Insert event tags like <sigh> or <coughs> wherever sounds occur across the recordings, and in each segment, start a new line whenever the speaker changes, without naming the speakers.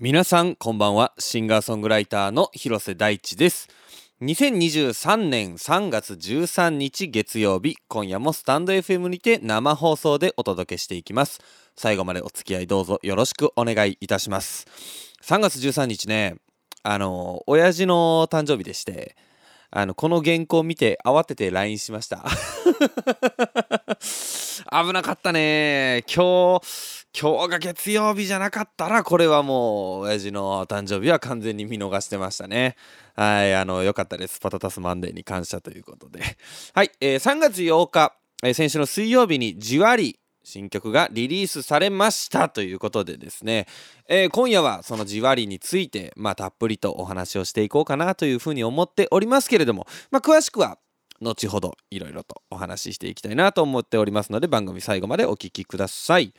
皆さんこんばんは。シンガーソングライターの広瀬大地です。2023年3月13日月曜日今夜もスタンド FM にて生放送でお届けしていきます。最後までお付き合いどうぞよろしくお願いいたします。3月13日ねあの親父の誕生日でしてあのこの原稿を見て慌てて LINE しました。<laughs> 危なかったね。今日今日が月曜日じゃなかったらこれはもう親父の誕生日は完全に見逃してましたね。はいあのよかったです。パタタスマンデーに感謝ということで。<laughs> はい、えー、3月8日、えー、先週の水曜日にじわり新曲がリリースされましたということでですね、えー、今夜はそのじわりについて、まあ、たっぷりとお話をしていこうかなというふうに思っておりますけれども、まあ、詳しくは後ほどいろいろとお話ししていきたいなと思っておりますので番組最後までお聴きください。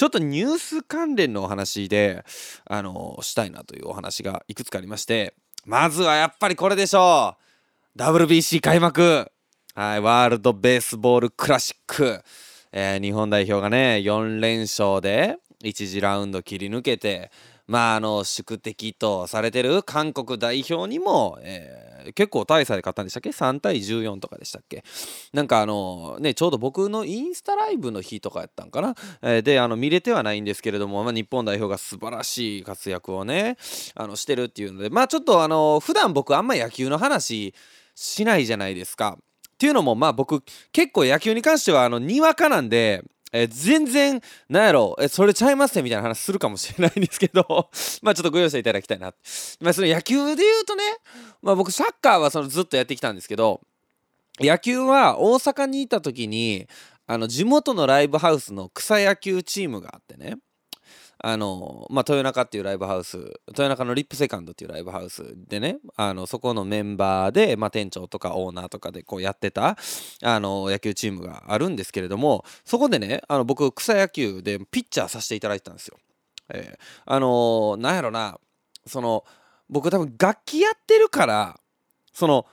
ちょっとニュース関連のお話で、あのしたいなというお話がいくつかありまして、まずはやっぱりこれでしょう。WBC 開幕。はい、ワールドベースボールクラシック。えー、日本代表がね、4連勝で1次ラウンド切り抜けて、まあ、あの、宿敵とされてる韓国代表にも、えー結構大差で勝ったんでしたっけ ?3 対14とかでしたっけ？なんかあのね、ちょうど僕のインスタライブの日とかやったんかな、えー、で、あの、見れてはないんですけれども、まあ、日本代表が素晴らしい活躍をね、あの、してるっていうので、まあちょっとあの、普段僕あんま野球の話しないじゃないですか。っていうのもまあ僕結構野球に関してはあのにわかなんでえー、全然、なんやろ、えー、それちゃいますねみたいな話するかもしれないんですけど <laughs> まあちょっとご容赦いただきたいな。まあその野球で言うとね、まあ僕サッカーはそのずっとやってきたんですけど、野球は大阪にいた時に、あの地元のライブハウスの草野球チームがあってね、あの、まあ、豊中っていうライブハウス、豊中のリップセカンドっていうライブハウスでね、あの、そこのメンバーで、まあ、店長とかオーナーとかでこうやってた、あの、野球チームがあるんですけれども、そこでね、あの、僕、草野球でピッチャーさせていただいてたんですよ。えー、あのー、なんやろな、その、僕多分楽器やってるから、その、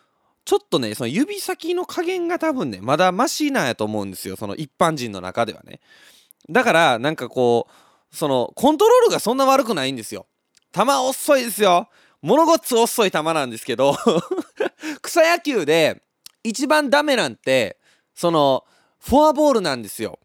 ちょっとね、その指先の加減が多分ね、まだマシなんやと思うんですよ。その一般人の中ではね。だから、なんかこう、そのコントロールがそんな悪くないんですよ。球遅いですよ。物ごっつ遅い球なんですけど <laughs> 草野球で一番ダメなんてそのフォアボールなんですよ。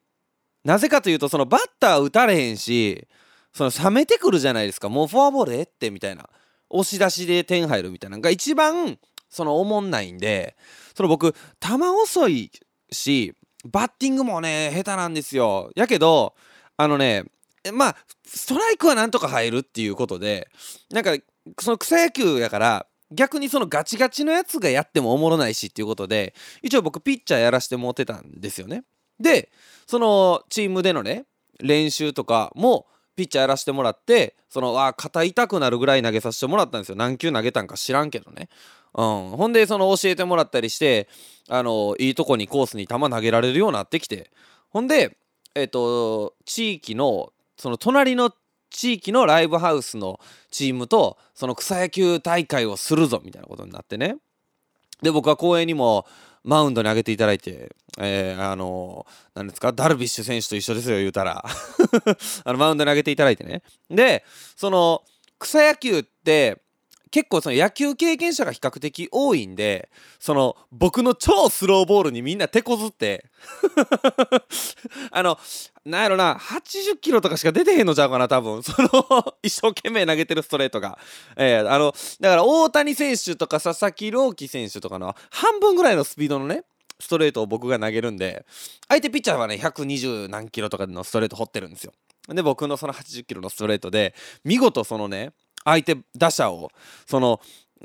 なぜかというとそのバッター打たれへんしその冷めてくるじゃないですか。もうフォアボールえってみたいな。押し出しで点入るみたいな。のが一番そのおもんないんでその僕球遅いしバッティングもね下手なんですよ。やけどあのねまあストライクはなんとか入るっていうことでなんかその草野球やから逆にそのガチガチのやつがやってもおもろないしっていうことで一応僕ピッチャーやらしてもってたんですよね。でそのチームでのね練習とかもピッチャーやらせてもらってそのあ肩痛くなるぐらい投げさせてもらったんですよ。何球投げたんか知らんけどね、うん、ほんでその教えてもらったりしてあのいいとこにコースに球投げられるようになってきて。ほんでえっ、ー、と地域のその隣の地域のライブハウスのチームとその草野球大会をするぞみたいなことになってね。で僕は公園にもマウンドに上げていただいて、えー、あの何ですか？ダルビッシュ選手と一緒ですよ言うたら。<laughs> あのマウンドに上げていただいてね。でその草野球って結構その野球経験者が比較的多いんでその僕の超スローボールにみんな手こずって <laughs> あのなんやろな80キロとかしか出てへんのちゃうかな多分。その <laughs> 一生懸命投げてるストレートが、えー、あのだから大谷選手とか佐々木朗希選手とかの半分ぐらいのスピードのねストレートを僕が投げるんで相手ピッチャーはね120何キロとかのストレート掘ってるんですよ。で僕のその80キロのストレートで見事そのね相手打者をその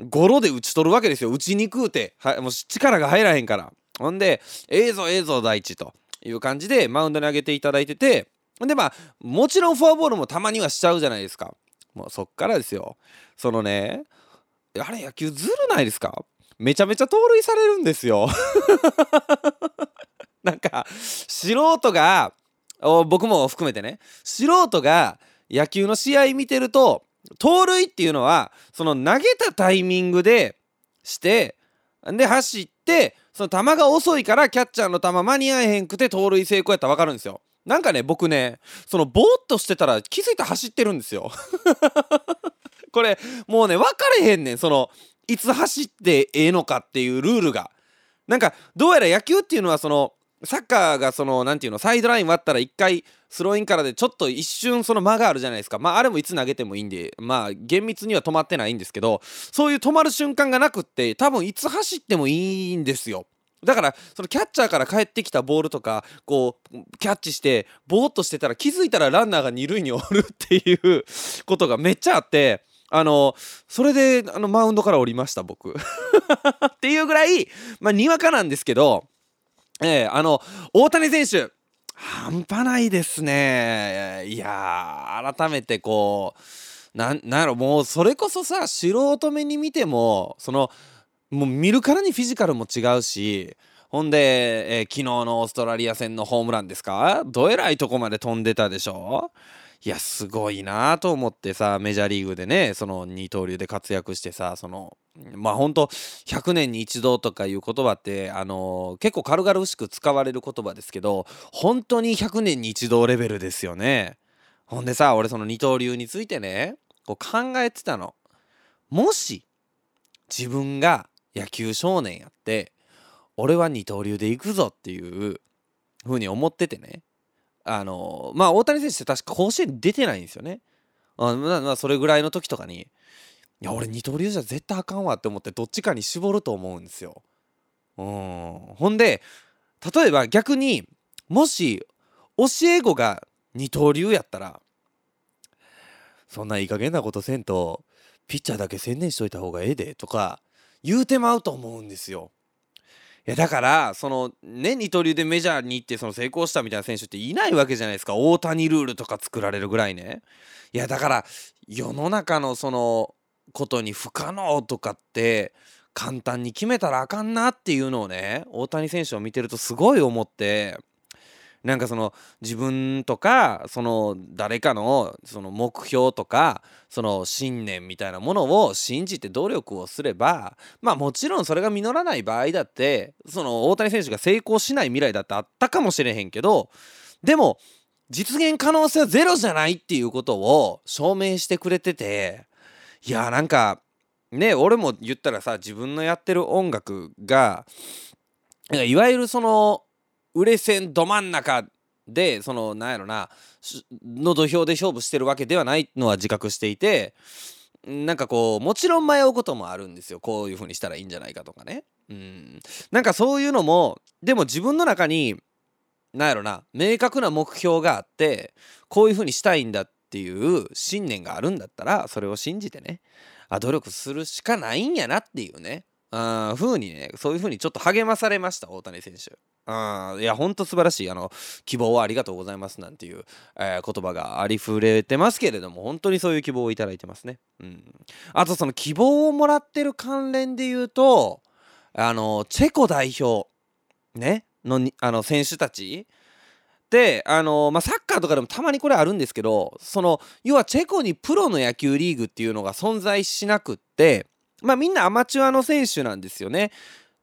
ゴロで打ち取るわけですよ。打ちにくうて。はもう力が入らへんから。ほんで「ええぞええぞ大地」と。いう感じでマウンドに上げていただいてて。ほんでまあもちろんフォアボールもたまにはしちゃうじゃないですか。もうそっからですよ。そのねあれ野球ずるないですか？めちゃめちゃ盗塁されるんですよ。<laughs> なんか素人が僕も含めてね。素人が野球の試合見てると盗塁っていうのはその投げたタイミングでしてで走ってその球が遅いからキャッチャーの球間に合えへんくて盗塁成功やったら分かるんですよ。なんかね僕ねそのボーっとしてたら気づいたら走ってるんですよ。<laughs> これもうね分かれへんねんそのいつ走ってええのかっていうルールが。なんかどうやら野球っていうのはそのサッカーがその何ていうのサイドライン割ったら1回スローインからでちょっと一瞬その間があるじゃないですか。まああれもいつ投げてもいいんでまあ厳密には止まってないんですけどそういう止まる瞬間がなくって多分いつ走ってもいいんですよ。だからそのキャッチャーから帰ってきたボールとかこうキャッチしてボーっとしてたら気づいたらランナーが二塁におるっていうことがめっちゃあってあのそれであのマウンドから降りました僕。<laughs> っていうぐらいまあにわかなんですけどえー、あの大谷選手半端ないですね。いや改めてこうなんなんやろもうそれこそさ素人目に見てもそのもう見るからにフィジカルも違うしほんで、えー、昨日のオーストラリア戦のホームランですか？どえらいとこまで飛んでたでしょ？いやすごいなと思ってさメジャーリーグでねその二刀流で活躍してさそのまあほんと100年に一度とかいう言葉ってあの、結構軽々しく使われる言葉ですけど本当に100年に一度レベルですよね。ほんでさ俺その二刀流についてねこう考えてたの。もし自分が野球少年やって俺は二刀流で行くぞっていうふうに思っててねあのまあ大谷選手って確か甲子園出てないんですよね。あまあそれぐらいの時とかにいや俺二刀流じゃ絶対あかんわって思ってどっちかに絞ると思うんですよ。うんほんで例えば逆にもし教え子が二刀流やったらそんないい加減なことせんとピッチャーだけ専念しといた方がええでとか言うてまうと思うんですよ。いやだからそのね二刀流でメジャーに行ってその成功したみたいな選手っていないわけじゃないですか大谷ルールとか作られるぐらいねいやだから世の中のそのことに不可能とかって簡単に決めたらあかんなっていうのをね大谷選手を見てるとすごい思ってなんかその自分とかその誰かのその目標とかその信念みたいなものを信じて努力をすればまあもちろんそれが実らない場合だってその大谷選手が成功しない未来だってあったかもしれへんけどでも実現可能性はゼロじゃないっていうことを証明してくれてていやなんかね俺も言ったらさ自分のやってる音楽がいわゆるその売れ線ど真ん中でそのなんやろなの土俵で勝負してるわけではないのは自覚していてなんかこうもちろん迷うこともあるんですよ。こういう風にしたらいいんじゃないかとかね。うん。なんかそういうのもでも自分の中になんやろな明確な目標があってこういう風にしたいんだってていう信念があるんだったらそれを信じてねあ努力するしかないんやなっていうねあ風にねそういう風にちょっと励まされました大谷選手。あいやほんと素晴らしいあの希望をありがとうございますなんていう、えー、言葉がありふれてますけれども本当にそういう希望をいただいてますね。うん、あとその希望をもらってる関連で言うとあのチェコ代表ねのあの選手たちであの、まあ、サッカーとかでもたまにこれあるんですけどその要はチェコにプロの野球リーグっていうのが存在しなくってまあみんなアマチュアの選手なんですよね。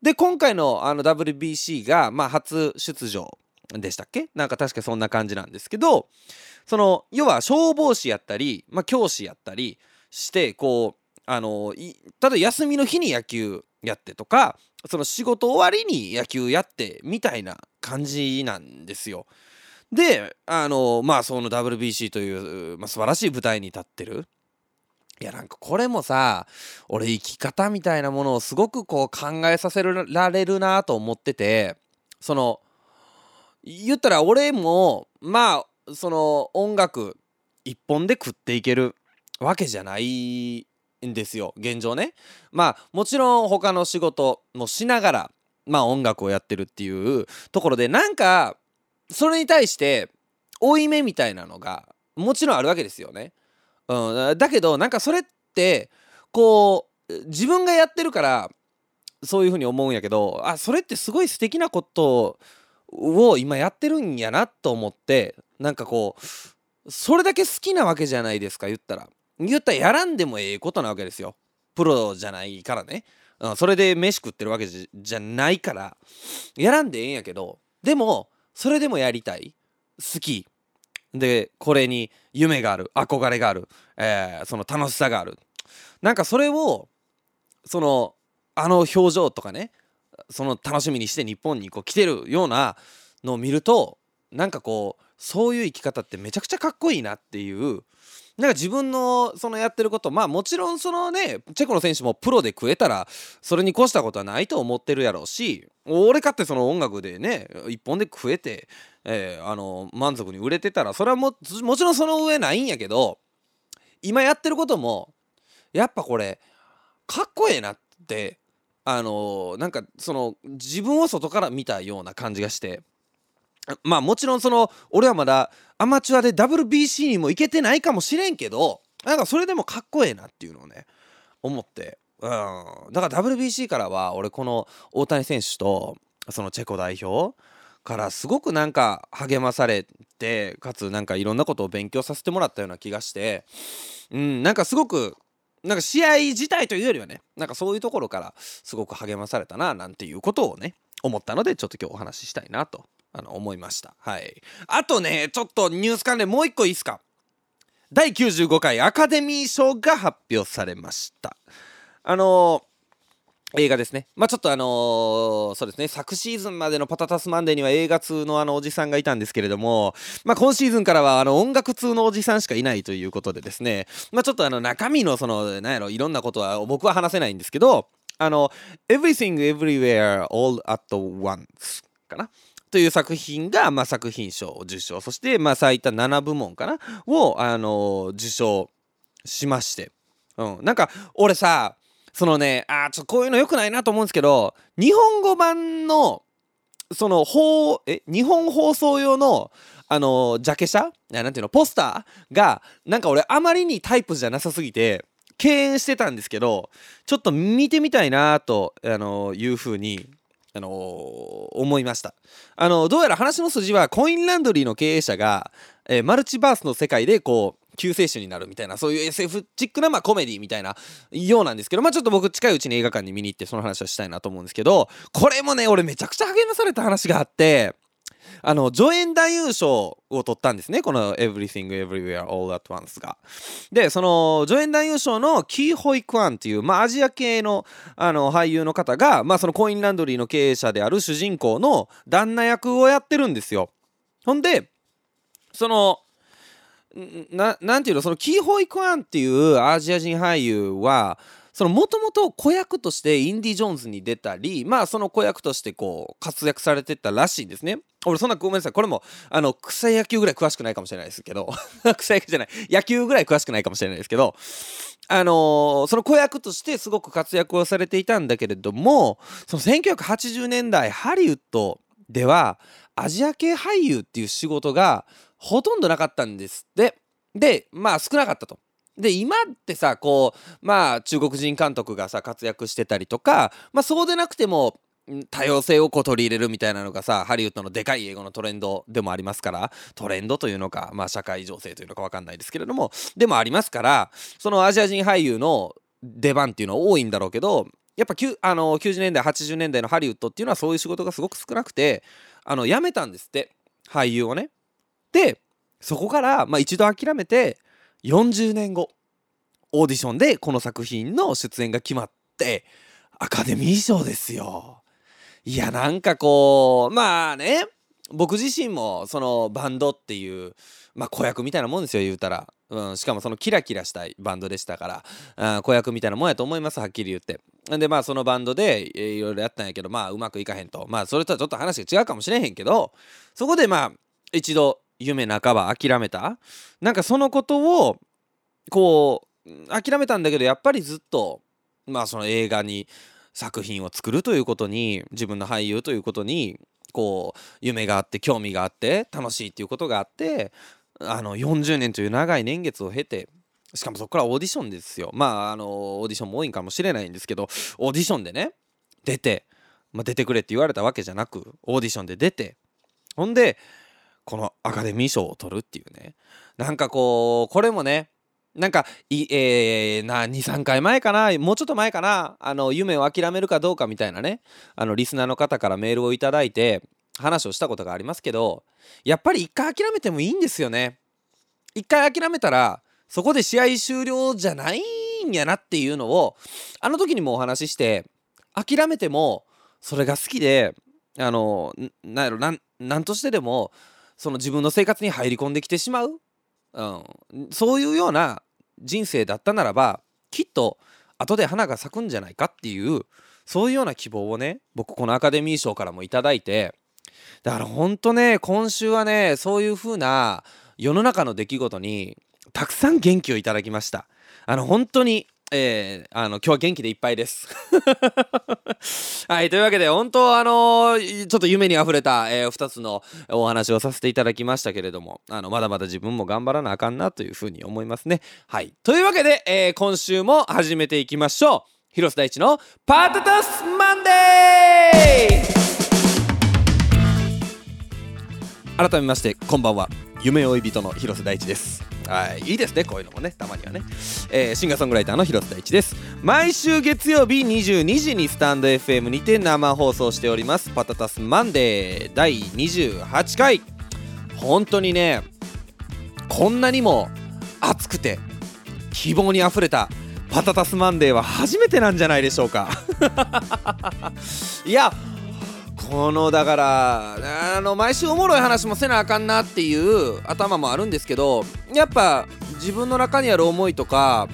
で今回のあの WBC が、まあ、初出場でしたっけ？なんか確かそんな感じなんですけどその要は消防士やったり、まあ、教師やったりしてこうあの例えば休みの日に野球やってとかその仕事終わりに野球やってみたいな感じなんですよ。であのまあその WBC という、まあ、素晴らしい舞台に立ってるいやなんかこれもさ俺生き方みたいなものをすごくこう考えさせられるなと思っててその言ったら俺もまあその音楽一本で食っていけるわけじゃないんですよ現状ね。まあもちろん他の仕事もしながらまあ音楽をやってるっていうところでなんかそれに対して負い目みたいなのがもちろんあるわけですよね。うん、だけどなんかそれってこう自分がやってるからそういうふうに思うんやけどあそれってすごい素敵なことを今やってるんやなと思ってなんかこうそれだけ好きなわけじゃないですか言ったら。言ったらやらんでもええことなわけですよ。プロじゃないからね、うん、それで飯食ってるわけじゃないから。やらんでええんやけど。でもそれでもやりたい。好き。でこれに夢がある。憧れがある、えー、その楽しさがある。なんかそれをそのあの表情とかねその楽しみにして日本にこう来てるようなのを見るとなんかこうそういう生き方ってめちゃくちゃかっこいいなっていうなんか自分のそのやってることまあもちろんそのねチェコの選手もプロで食えたらそれに越したことはないと思ってるやろうし俺かってその音楽でね一本で食えて、えー、あの満足に売れてたらそれはももちろんその上ないんやけど今やってることもやっぱこれかっこええなってあのなんかその自分を外から見たような感じがしてまあもちろんその俺はまだアマチュアで WBC にも行けてないかもしれんけどなんかそれでもかっこええなっていうのをね思って。うん。だから WBC からは俺この大谷選手とそのチェコ代表からすごくなんか励まされてかつなんかいろんなことを勉強させてもらったような気がしてうん。なんかすごくなんか試合自体というよりはねなんかそういうところからすごく励まされたななんていうことをね思ったのでちょっと今日お話ししたいなとあの思いました。はい。あとねちょっとニュース関連もう一個いいっすか？第95回アカデミー賞が発表されました。あのー映画ですね。まあちょっとあのー、そうですね、昨シーズンまでのパタタスマンデーには映画通のあのおじさんがいたんですけれども、まあ今シーズンからはあの音楽通のおじさんしかいないということでですね、まあちょっとあの中身のその、なんやろ、いろんなことは僕は話せないんですけど、あの、Everything Everywhere All at Once かな？という作品が、まあ、作品賞を受賞そして、まあ、最多7部門かなを、あのー、受賞しまして、うん、なんか俺さそのねあちょっとこういうのよくないなと思うんですけど日本語版のその放え日本放送用のあのジャケ写？なんていうの？ポスターがなんか俺あまりにタイプじゃなさすぎて敬遠してたんですけどちょっと見てみたいなとあのいうふうにあのー、思いました。あのどうやら話の筋はコインランドリーの経営者が、えー、マルチバースの世界でこう救世主になるみたいなそういう SF チックな、まあ、コメディみたいなようなんですけどまあちょっと僕近いうちに映画館に見に行ってその話をしたいなと思うんですけどこれもね俺めちゃくちゃ励まされた話があってあの助演男優賞を取ったんですね。この「Everything Everywhere All at Once が」でその助演男優賞のキー・ホイ・クワンっていう、まあ、アジア系のあの俳優の方が、まあ、そのコインランドリーの経営者である主人公の旦那役をやってるんですよ。ほんでそのななんていうのそのキー・ホイ・クワンっていうアジア人俳優はそのもともと子役としてインディ・ジョーンズに出たりまあその子役としてこう活躍されてたらしいんですね。俺そんなごめんなさい。これもあの草野球ぐらい詳しくないかもしれないですけど <laughs> 草野球じゃない。野球ぐらい詳しくないかもしれないですけどあのー、その子役としてすごく活躍をされていたんだけれどもその1980年代ハリウッドではアジア系俳優っていう仕事がほとんどなかったんですって。でまあ少なかったと。で今ってさこうまあ中国人監督がさ活躍してたりとかまあそうでなくても多様性をこう取り入れるみたいなのがさハリウッドのでかい英語のトレンドでもありますからトレンドというのかまあ社会情勢というのか分かんないですけれどもでもありますからそのアジア人俳優の出番っていうのは多いんだろうけどやっぱあの90年代80年代のハリウッドっていうのはそういう仕事がすごく少なくてあの辞めたんですって俳優をね。でそこから、まあ、一度諦めて40年後オーディションでこの作品の出演が決まってアカデミー賞ですよ。いやなんかこうまあね僕自身もそのバンドっていうまあ子役みたいなもんですよ言うたら、うん、しかもそのキラキラしたいバンドでしたから。子役みたいなもんやと思いますはっきり言って。でまあそのバンドでいろいろやったんやけどまあうまくいかへんと。まあそれとはちょっと話が違うかもしれへんけどそこでまあ一度夢半ば諦めた？なんかそのことをこう諦めたんだけどやっぱりずっとまあその映画に作品を作るということに自分の俳優ということにこう夢があって興味があって楽しいっていうことがあってあの40年という長い年月を経てしかもそこからオーディションですよ。まああのオーディションも多いかもしれないんですけどオーディションでね出て、まあ、出てくれって言われたわけじゃなくオーディションで出てほんでこのアカデミー賞を取るっていうね。なんかこうこれもねなんかい、えー、な23回前かなもうちょっと前かなあの夢を諦めるかどうかみたいなねあのリスナーの方からメールをいただいて話をしたことがありますけどやっぱり一回諦めてもいいんですよね。一回諦めたらそこで試合終了じゃないんやなっていうのをあの時にもお話しして諦めてもそれが好きであのなんやろなんなんとしてでもその自分の生活に入り込んできてしまう、うん、そういうような人生だったならばきっと後で花が咲くんじゃないかっていうそういうような希望をね僕このアカデミー賞からも頂いて。だからほんとね今週はねそういう風な世の中の出来事にたくさん元気をいただきました。あの本当にえー、あの今日は元気でいっぱいです。<laughs> はいというわけで本当あのー、ちょっと夢にあふれた、えー、2つのお話をさせていただきましたけれどもあのまだまだ自分も頑張らなあかんなというふうに思いますね。はいというわけで、えー、今週も始めていきましょう。広瀬大地のパタタスマンデー改めましてこんばんは夢追い人の広瀬大地です。はいいいですねこういうのもねたまにはね、えー、シンガーソングライターの広瀬大地です。毎週月曜日22時にスタンド FM にて生放送しております。パタタスマンデー第28回。本当にねこんなにも熱くて希望にあふれたパタタスマンデーは初めてなんじゃないでしょうか。<laughs> いやこのだからあの毎週おもろい話もせなあかんなっていう頭もあるんですけどやっぱ自分の中にある思いとか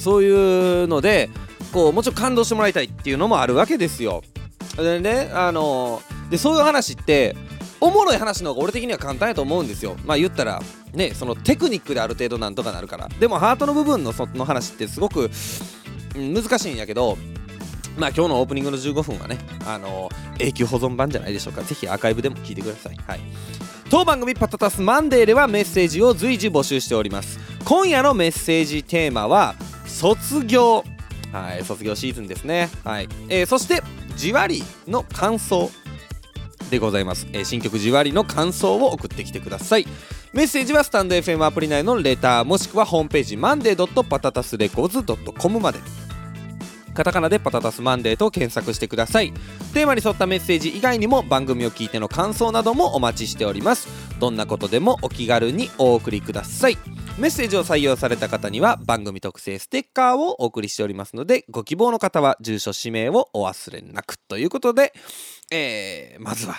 そういうのでこうもちろん感動してもらいたいっていうのもあるわけですよ。でねあのでそういう話っておもろい話の方が俺的には簡単やと思うんですよ。まあ言ったらねそのテクニックである程度なんとかなるから。でもハートの部分のその話ってすごく難しいんやけどまあ今日のオープニングの15分はね、あのー、永久保存版じゃないでしょうか。ぜひアーカイブでも聞いてください。はい。当番組パタタスマンデーではメッセージを随時募集しております。今夜のメッセージテーマは、卒業。はい、卒業シーズンですね。はい。えー、そして、じわりの感想でございます。えー、新曲じわりの感想を送ってきてください。メッセージはスタンド FM アプリ内のレターもしくはホームページマンデーパタタスレコーズ .com まで。カタカナでパタタスマンデーと検索してください。テーマに沿ったメッセージ以外にも番組を聞いての感想などもお待ちしております。どんなことでもお気軽にお送りください。メッセージを採用された方には番組特製ステッカーをお送りしておりますのでご希望の方は住所氏名をお忘れなくということで、えー、まずは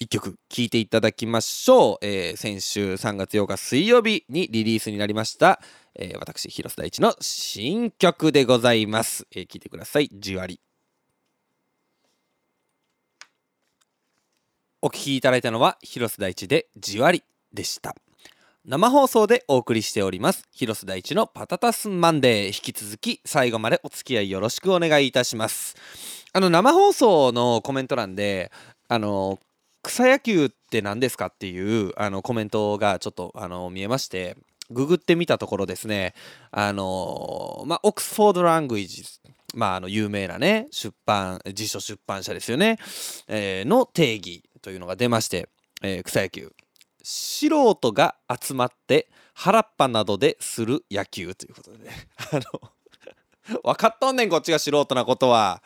1曲聴いていただきましょう、えー、先週3月8日水曜日にリリースになりましたえー、私広瀬大地の新曲でございます、えー、聞いてください。じわりお聴きいただいたのは広瀬大地でじわりでした。生放送でお送りしております広瀬大地のパタタスマンデー。引き続き最後までお付き合いよろしくお願いいたします。あの生放送のコメント欄であの草野球って何ですかっていうあのコメントがちょっとあの見えましてググってみたところですね、あのまあ、オックスフォード・ラングイジまあ、あの有名なね出版辞書出版社ですよね、えー、の定義というのが出まして、えー、草野球。素人が集まって原っぱなどでする野球ということでね。<laughs> あの分かっとんねんこっちが素人なことは、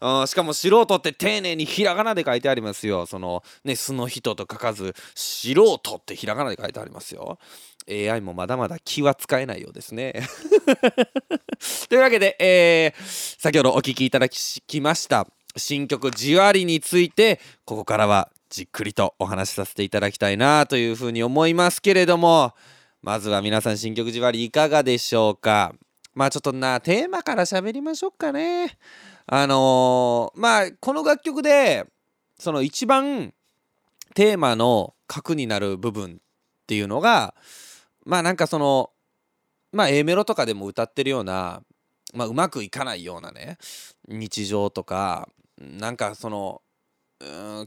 うん、しかも素人って丁寧にひらがなで書いてありますよ。そのね素の人と書かず素人ってひらがなで書いてありますよ。AI もまだまだ気は使えないようですね。<laughs> というわけで、えー、先ほどお聴きいただきました新曲「じわり」についてここからはじっくりとお話しさせていただきたいなというふうに思いますけれどもまずは皆さん新曲「じわり」いかがでしょうか。まあちょっとなテーマから喋りましょうかね。あのー、まあこの楽曲でその一番テーマの核になる部分っていうのがまあなんかそのまあ A メロとかでも歌ってるような、まあ、うまくいかないようなね日常とかなんかその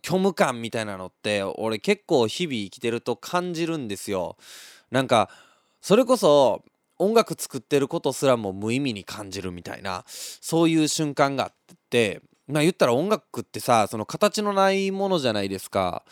虚無感みたいなのって俺結構日々生きてると感じるんですよ。なんかそれこそ音楽作ってることすらも無意味に感じるみたいなそういう瞬間があってまあ言ったら音楽ってさその形のないものじゃないですか。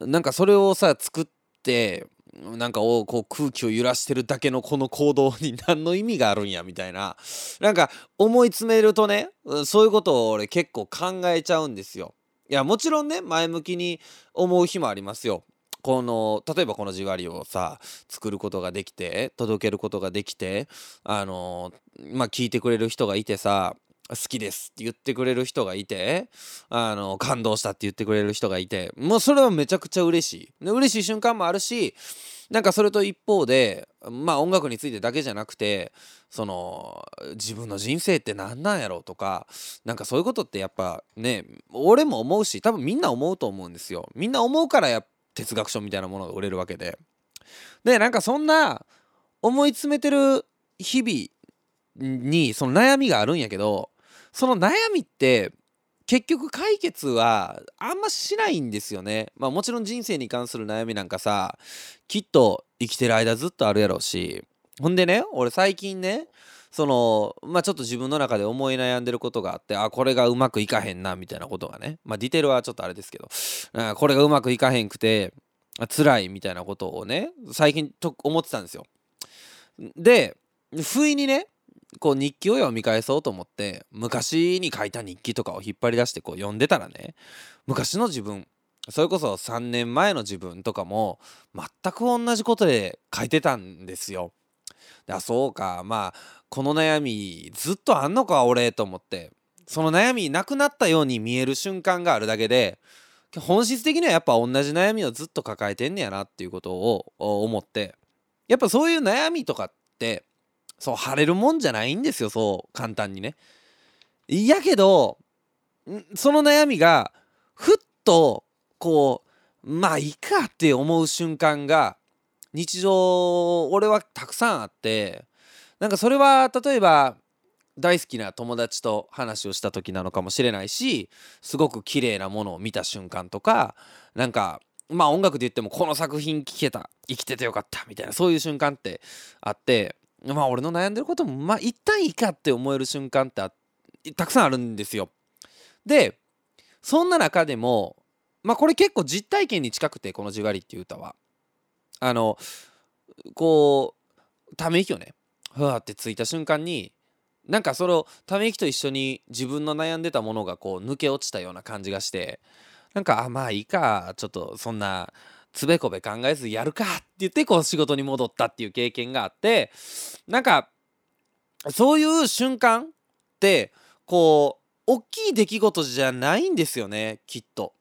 なんかそれをさ作ってなんかをこう空気を揺らしてるだけのこの行動に何の意味があるんやみたいななんか思い詰めるとねそういうことを俺結構考えちゃうんですよ。いやもちろんね前向きに思う日もありますよ。この例えばこのじわりをさ作ることができて届けることができてあのまあ聞いてくれる人がいてさ好きですって言ってくれる人がいてあの感動したって言ってくれる人がいてもうそれはめちゃくちゃ嬉しい。で嬉しい瞬間もあるしなんかそれと一方でまあ音楽についてだけじゃなくてその自分の人生って何なんやろうとかなんかそういうことってやっぱね俺も思うし多分みんな思うと思うんですよ。みんな思うからや哲学書みたいなものが売れるわけで。でなんかそんな思い詰めてる日々にその悩みがあるんやけどその悩みって結局解決はあんましないんですよね。まあもちろん人生に関する悩みなんかさきっと生きてる間ずっとあるやろうしほんでね俺最近ねそのまあちょっと自分の中で思い悩んでることがあってあこれがうまくいかへんなみたいなことがねまあディテールはちょっとあれですけどあこれがうまくいかへんくて辛いみたいなことをね最近と思ってたんですよ。で不意にねこう日記を読み返そうと思って昔に書いた日記とかを引っ張り出してこう読んでたらね昔の自分それこそ3年前の自分とかも全く同じことで書いてたんですよ。あそうかまあこの悩みずっとあんのか俺と思ってその悩みなくなったように見える瞬間があるだけで本質的にはやっぱ同じ悩みをずっと抱えてんねやなっていうことを思ってやっぱそういう悩みとかってそう晴れるもんじゃないんですよそう簡単にね。やけどその悩みがふっとこうまあいいかって思う瞬間が日常俺はたくさんあってなんかそれは例えば大好きな友達と話をした時なのかもしれないしすごく綺麗なものを見た瞬間とかなんかまあ音楽で言ってもこの作品聴けた生きててよかったみたいなそういう瞬間ってあってまあ俺の悩んでることもまあ一旦いいかって思える瞬間ってたくさんあるんですよ。でそんな中でもまあこれ結構実体験に近くてこの「じわり」っていう歌は。あのこうため息をねふわってついた瞬間になんかそのため息と一緒に自分の悩んでたものがこう抜け落ちたような感じがしてなんかあまあいいかちょっとそんなつべこべ考えずやるかって言ってこう仕事に戻ったっていう経験があってなんかそういう瞬間ってこう大きい出来事じゃないんですよねきっと。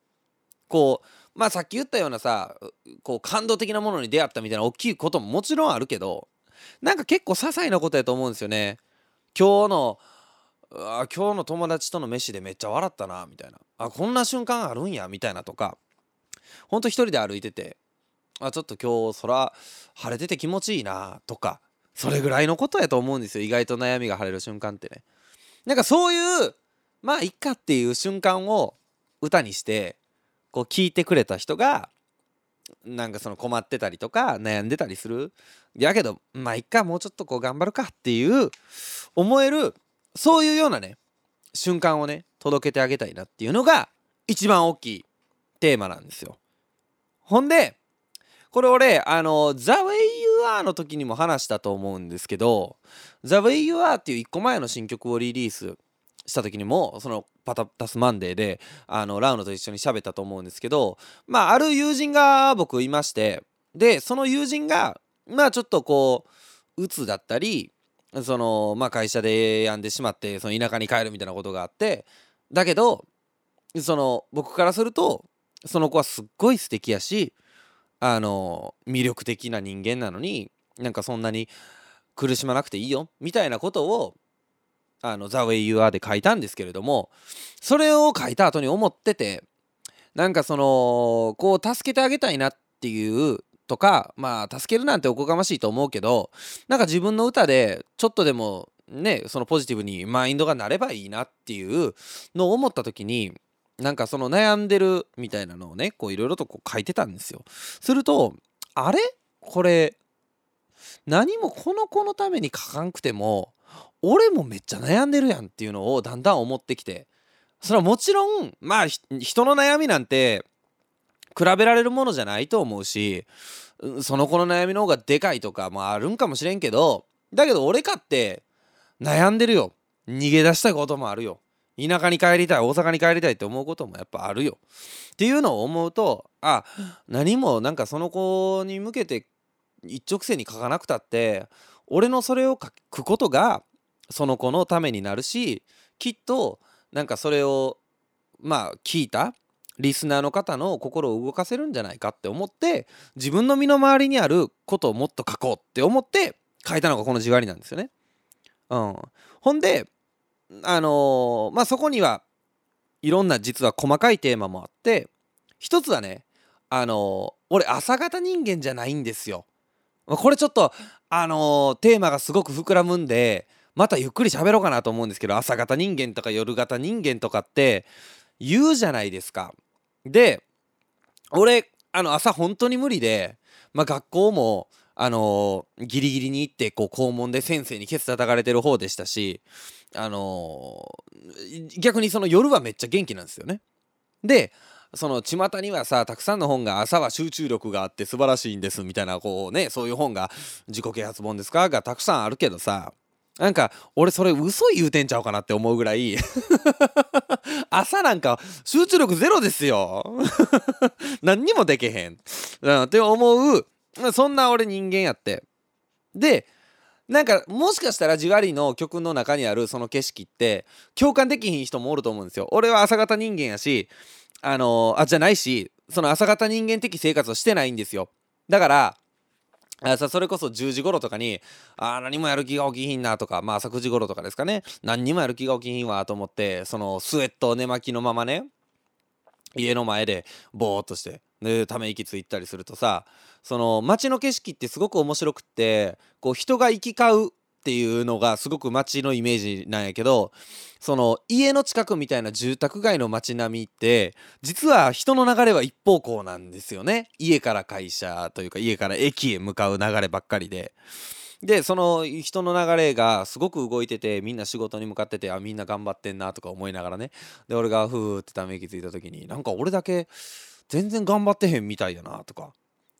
こうまあさっき言ったようなさこう感動的なものに出会ったみたいな大きいことももちろんあるけどなんか結構些細なことやと思うんですよね。今日のあ今日の友達との飯でめっちゃ笑ったなみたいなあこんな瞬間あるんやみたいなとかほんと一人で歩いててあちょっと今日空晴れてて気持ちいいなとかそれぐらいのことやと思うんですよ。意外と悩みが晴れる瞬間ってね。なんかそういうまあいっかっていう瞬間を歌にしてこう聞いてくれた人がなんかその困ってたりとか悩んでたりする。やけどまあいっかもうちょっとこう頑張るかっていう思えるそういうようなね瞬間をね届けてあげたいなっていうのが一番大きいテーマなんですよ。ほんでこれ俺あの「The Way You Are」の時にも話したと思うんですけど「TheWayyouRe」っていう1個前の新曲をリリースした時にもそのパタタスマンデーであのラウノと一緒に喋ったと思うんですけどまあある友人が僕いましてでその友人がまあちょっとこう鬱だったりそのまあ会社で病んでしまってその田舎に帰るみたいなことがあってだけどその僕からするとその子はすっごい素敵やしあの魅力的な人間なのになんかそんなに苦しまなくていいよみたいなことをあの「The Way You Are」で書いたんですけれどもそれを書いた後に思っててなんかそのこう助けてあげたいなっていうとかまあ助けるなんておこがましいと思うけどなんか自分の歌でちょっとでもねそのポジティブにマインドがなればいいなっていうのを思った時になんかその悩んでるみたいなのをねこういろいろとこう書いてたんですよ。するとあれ？これ何もこの子のために書かんくても俺もめっちゃ悩んでるやんっていうのをだんだん思ってきてそれはもちろんまあ人の悩みなんて比べられるものじゃないと思うしその子の悩みの方がでかいとかもあるんかもしれんけどだけど俺かって悩んでるよ。逃げ出したこともあるよ。田舎に帰りたい大阪に帰りたいって思うこともやっぱあるよっていうのを思うとあ何もなんかその子に向けて一直線に書かなくたって俺のそれを書くことがその子のためになるしきっとなんかそれをまあ聞いたリスナーの方の心を動かせるんじゃないかって思って自分の身の回りにあることをもっと書こうって思って書いたのがこのじわりなんですよね。うん、ほんであのー、まあそこにはいろんな実は細かいテーマもあって一つはねあのー、俺朝型人間じゃないんですよ。これちょっとあのー、テーマがすごく膨らむんでまたゆっくり喋ろうかなと思うんですけど朝型人間とか夜型人間とかって言うじゃないですか。で俺あの朝本当に無理で、まあ、学校もあのー、ギリギリに行ってこう校門で先生にケツ叩かれてる方でしたし、あのー、逆にその夜はめっちゃ元気なんですよね。でその巷にはさたくさんの本が朝は集中力があって素晴らしいんですみたいなこうねそういう本が自己啓発本ですかがたくさんあるけどさなんか俺それ嘘言うてんちゃうかなって思うぐらい <laughs> 朝なんか集中力ゼロですよ。<laughs> 何にもでけへん、うん、って思うそんな俺人間やって。でなんかもしかしたらじわりの曲の中にあるその景色って共感できひん人もおると思うんですよ。俺は朝方人間やしあのー、あじゃないしその朝方人間的生活をしてないんですよ。だから朝それこそ10時頃とかにあ何もやる気が起きひんなとかまあ朝9時頃とかですかね。何にもやる気が起きひんわと思ってそのスウェット寝巻きのままね家の前でぼーっとしてため息ついたりするとさその街の景色ってすごく面白くってこう人が行き交うっていうのがすごく街のイメージなんやけどその家の近くみたいな住宅街の街並みって実は人の流れは一方向なんですよね家から会社というか家から駅へ向かう流ればっかりで。でその人の流れがすごく動いててみんな仕事に向かっててあみんな頑張ってんなとか思いながらねで俺がふーってため息ついた時になんか俺だけ全然頑張ってへんみたいやなとか。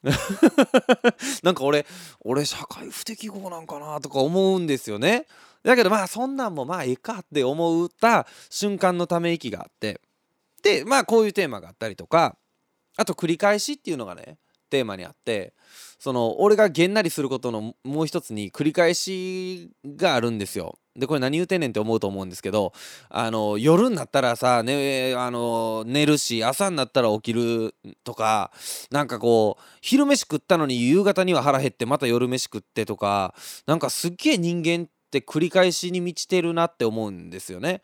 <laughs> なんか俺俺社会不適合なんかなとか思うんですよね。だけどまあそんなんもまあええかって思った瞬間のため息があって。でまあこういうテーマがあったりとか。あと繰り返しっていうのがねテーマにあって。その俺がげんなりすることのもう一つに繰り返しがあるんですよ。でこれ何言うてんねんって思うと思うんですけどあの夜になったらさ、ね、あの寝るし朝になったら起きるとかなんかこう昼飯食ったのに夕方には腹減ってまた夜飯食ってとかなんかすっげえ人間って繰り返しに満ちてるなって思うんですよね。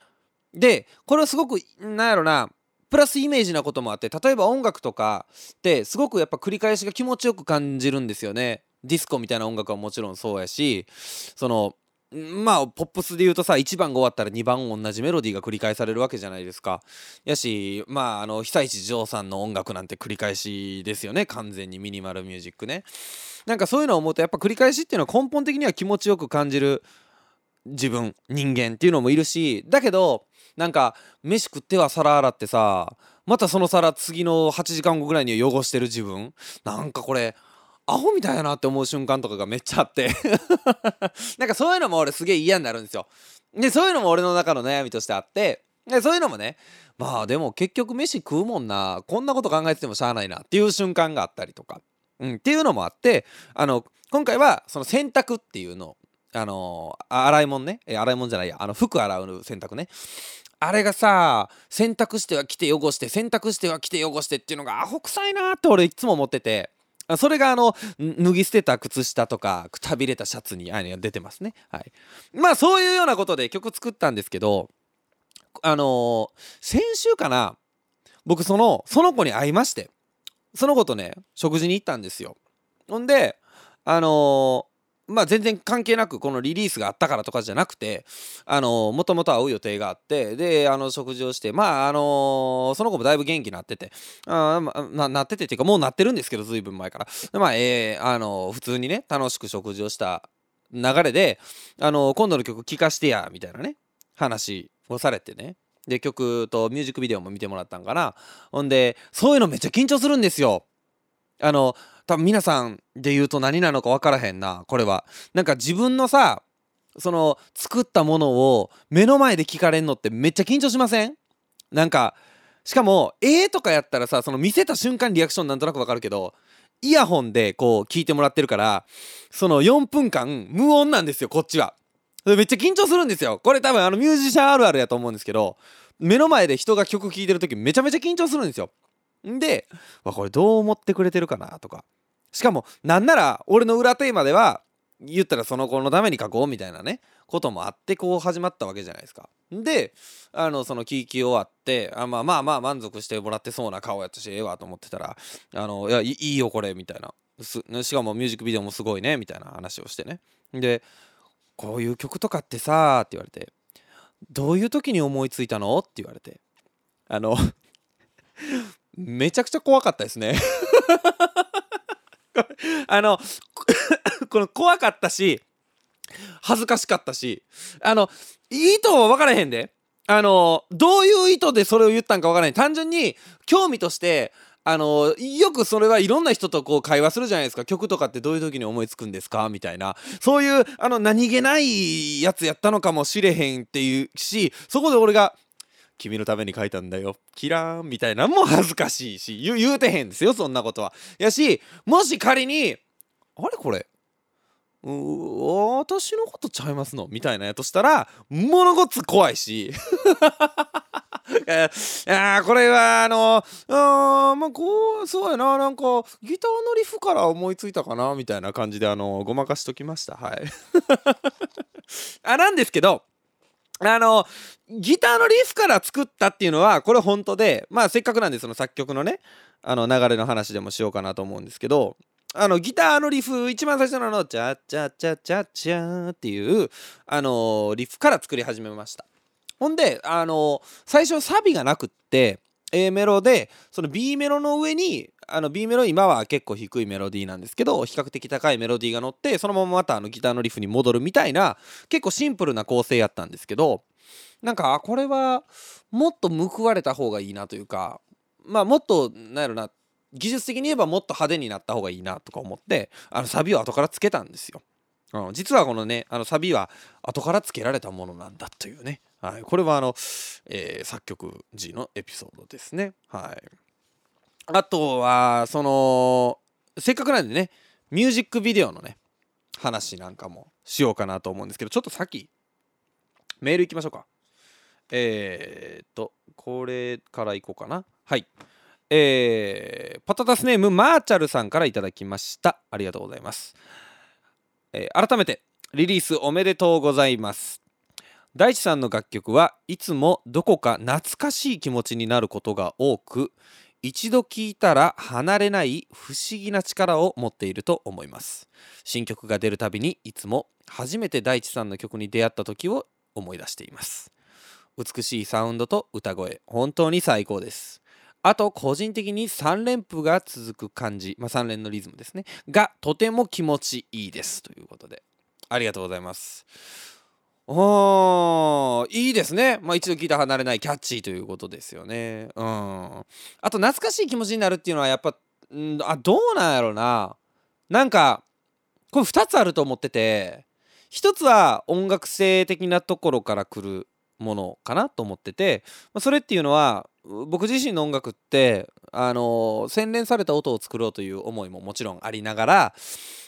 でこれはすごくなんやろなプラスイメージなこともあって例えば音楽とかってすごくやっぱ繰り返しが気持ちよく感じるんですよね。ディスコみたいな音楽はもちろんそうやしそのまあポップスで言うとさ1番が終わったら2番同じメロディーが繰り返されるわけじゃないですか。やしまああの被災地ジさんの音楽なんて繰り返しですよね完全にミニマルミュージックね。なんかそういうのを思うとやっぱ繰り返しっていうのは根本的には気持ちよく感じる自分人間っていうのもいるしだけどなんか飯食っては皿洗ってさまたその皿次の8時間後ぐらいに汚してる自分なんかこれアホみたいやなって思う瞬間とかがめっちゃあって。<laughs> なんかそういうのも俺すげえ嫌になるんですよ。でそういうのも俺の中の悩みとしてあって。でそういうのもねまあでも結局飯食うもんな。こんなこと考えててもしゃあないなっていう瞬間があったりとか、うん、っていうのもあってあの今回はその洗濯っていうのあの洗い物ね。洗い物じゃないや。あの服洗う洗濯ね。あれがさ洗濯しては着て汚して洗濯しては着て汚してっていうのがアホ臭いなって俺いつも思ってて。それがあの脱ぎ捨てた靴下とかくたびれたシャツにあ出てますね。はい。まあそういうようなことで曲作ったんですけどあのー、先週かな僕そのその子に会いましてその子とね食事に行ったんですよ。ほんであのまあ全然関係なくこのリリースがあったからとかじゃなくてもともと会う予定があってであの食事をしてまああのその子もだいぶ元気になっててあまなっててっていうかもうなってるんですけどずいぶん前から。まあえー、あの普通にね楽しく食事をした流れであの今度の曲聴かしてやみたいなね話をされてね。で曲とミュージックビデオも見てもらったんかな。ほんでそういうのめっちゃ緊張するんですよ。あの多分皆さんで言うと何なのか分からへんなこれは。なんか自分のさその作ったものを目の前で聞かれんのってめっちゃ緊張しません？なんかしかもええとかやったらさその見せた瞬間リアクションなんとなく分かるけどイヤホンでこう聞いてもらってるからその4分間無音なんですよこっちは。めっちゃ緊張するんですよ。これ多分あのミュージシャンあるあるやと思うんですけど目の前で人が曲聴いてる時めちゃめちゃ緊張するんですよ。んでこれどう思ってくれてるかなとかしかもなんなら俺の裏テーマでは言ったらその子のために書こうみたいなねこともあってこう始まったわけじゃないですか。であのその聞き終わってあまあまあまあ満足してもらってそうな顔やったしええわと思ってたら「あのいやいいよこれ」みたいなしかもミュージックビデオもすごいねみたいな話をしてねで「こういう曲とかってさ」って言われて「どういう時に思いついたの?」って言われてあのめちゃくちゃ怖かったですね。<laughs> あの <coughs> この怖かったし恥ずかしかったしあの意図は分からへんで。あのどういう意図でそれを言ったんか分からへん。単純に興味としてあのよくそれはいろんな人とこう会話するじゃないですか。曲とかってどういう時に思いつくんですか？みたいな。そういうあの何気ないやつやったのかもしれへんっていうしそこで俺が「君のために書いたんだよ。キラーン」みたいなのも恥ずかしいし言うてへんですよそんなことは。やしもし仮に「あれこれう私のことちゃいますの？みたいなやとしたらものごっつ怖いし。<laughs> いやこれはあのあまあこうそうやな。なんかギターのリフから思いついたかな？みたいな感じであのごまかしときました。はい。<laughs> あなんですけどあのギターのリフから作ったっていうのはこれ本当でまあせっかくなんでその作曲のねあの流れの話でもしようかなと思うんですけどあのギターのリフ一番最初のの「チャチャチャチャチャ」っていうあのリフから作り始めました。ほんであの最初サビがなくって A メロでその B メロの上にあの B メロ今は結構低いメロディーなんですけど比較的高いメロディーが乗ってそのまままたあのギターのリフに戻るみたいな結構シンプルな構成やったんですけどなんかこれはもっと報われた方がいいなというかまあもっとなんやろな技術的に言えばもっと派手になった方がいいなとか思ってあのサビを後からつけたんですよ。うん、実はこのねあのサビは後からつけられたものなんだというね、はい、これはあの、えー、作曲時のエピソードですね。はい、あとはそのせっかくなんでねミュージックビデオのね話なんかもしようかなと思うんですけどちょっと先メールいきましょうか。えー、っとこれからいこうかな。はい。えー、パタタスネームマーチャルさんから頂きましたありがとうございます、えー、改めてリリースおめでとうございます。大地さんの楽曲はいつもどこか懐かしい気持ちになることが多く一度聴いたら離れない不思議な力を持っていると思います。新曲が出るたびにいつも初めて大地さんの曲に出会った時を思い出しています。美しいサウンドと歌声本当に最高です。あと個人的に3連符が続く感じ、まあ、3連のリズムですね。がとても気持ちいいです。ということで。ありがとうございます。おいいですね、まあ、一度聞いた離れない。キャッチーということですよね。うん。あと懐かしい気持ちになるっていうのはやっぱんあどうなんやろうな。なんかこれ2つあると思ってて1つは音楽性的なところから来るものかなと思っててそれっていうのは僕自身の音楽ってあの洗練された音を作ろうという思いももちろんありながら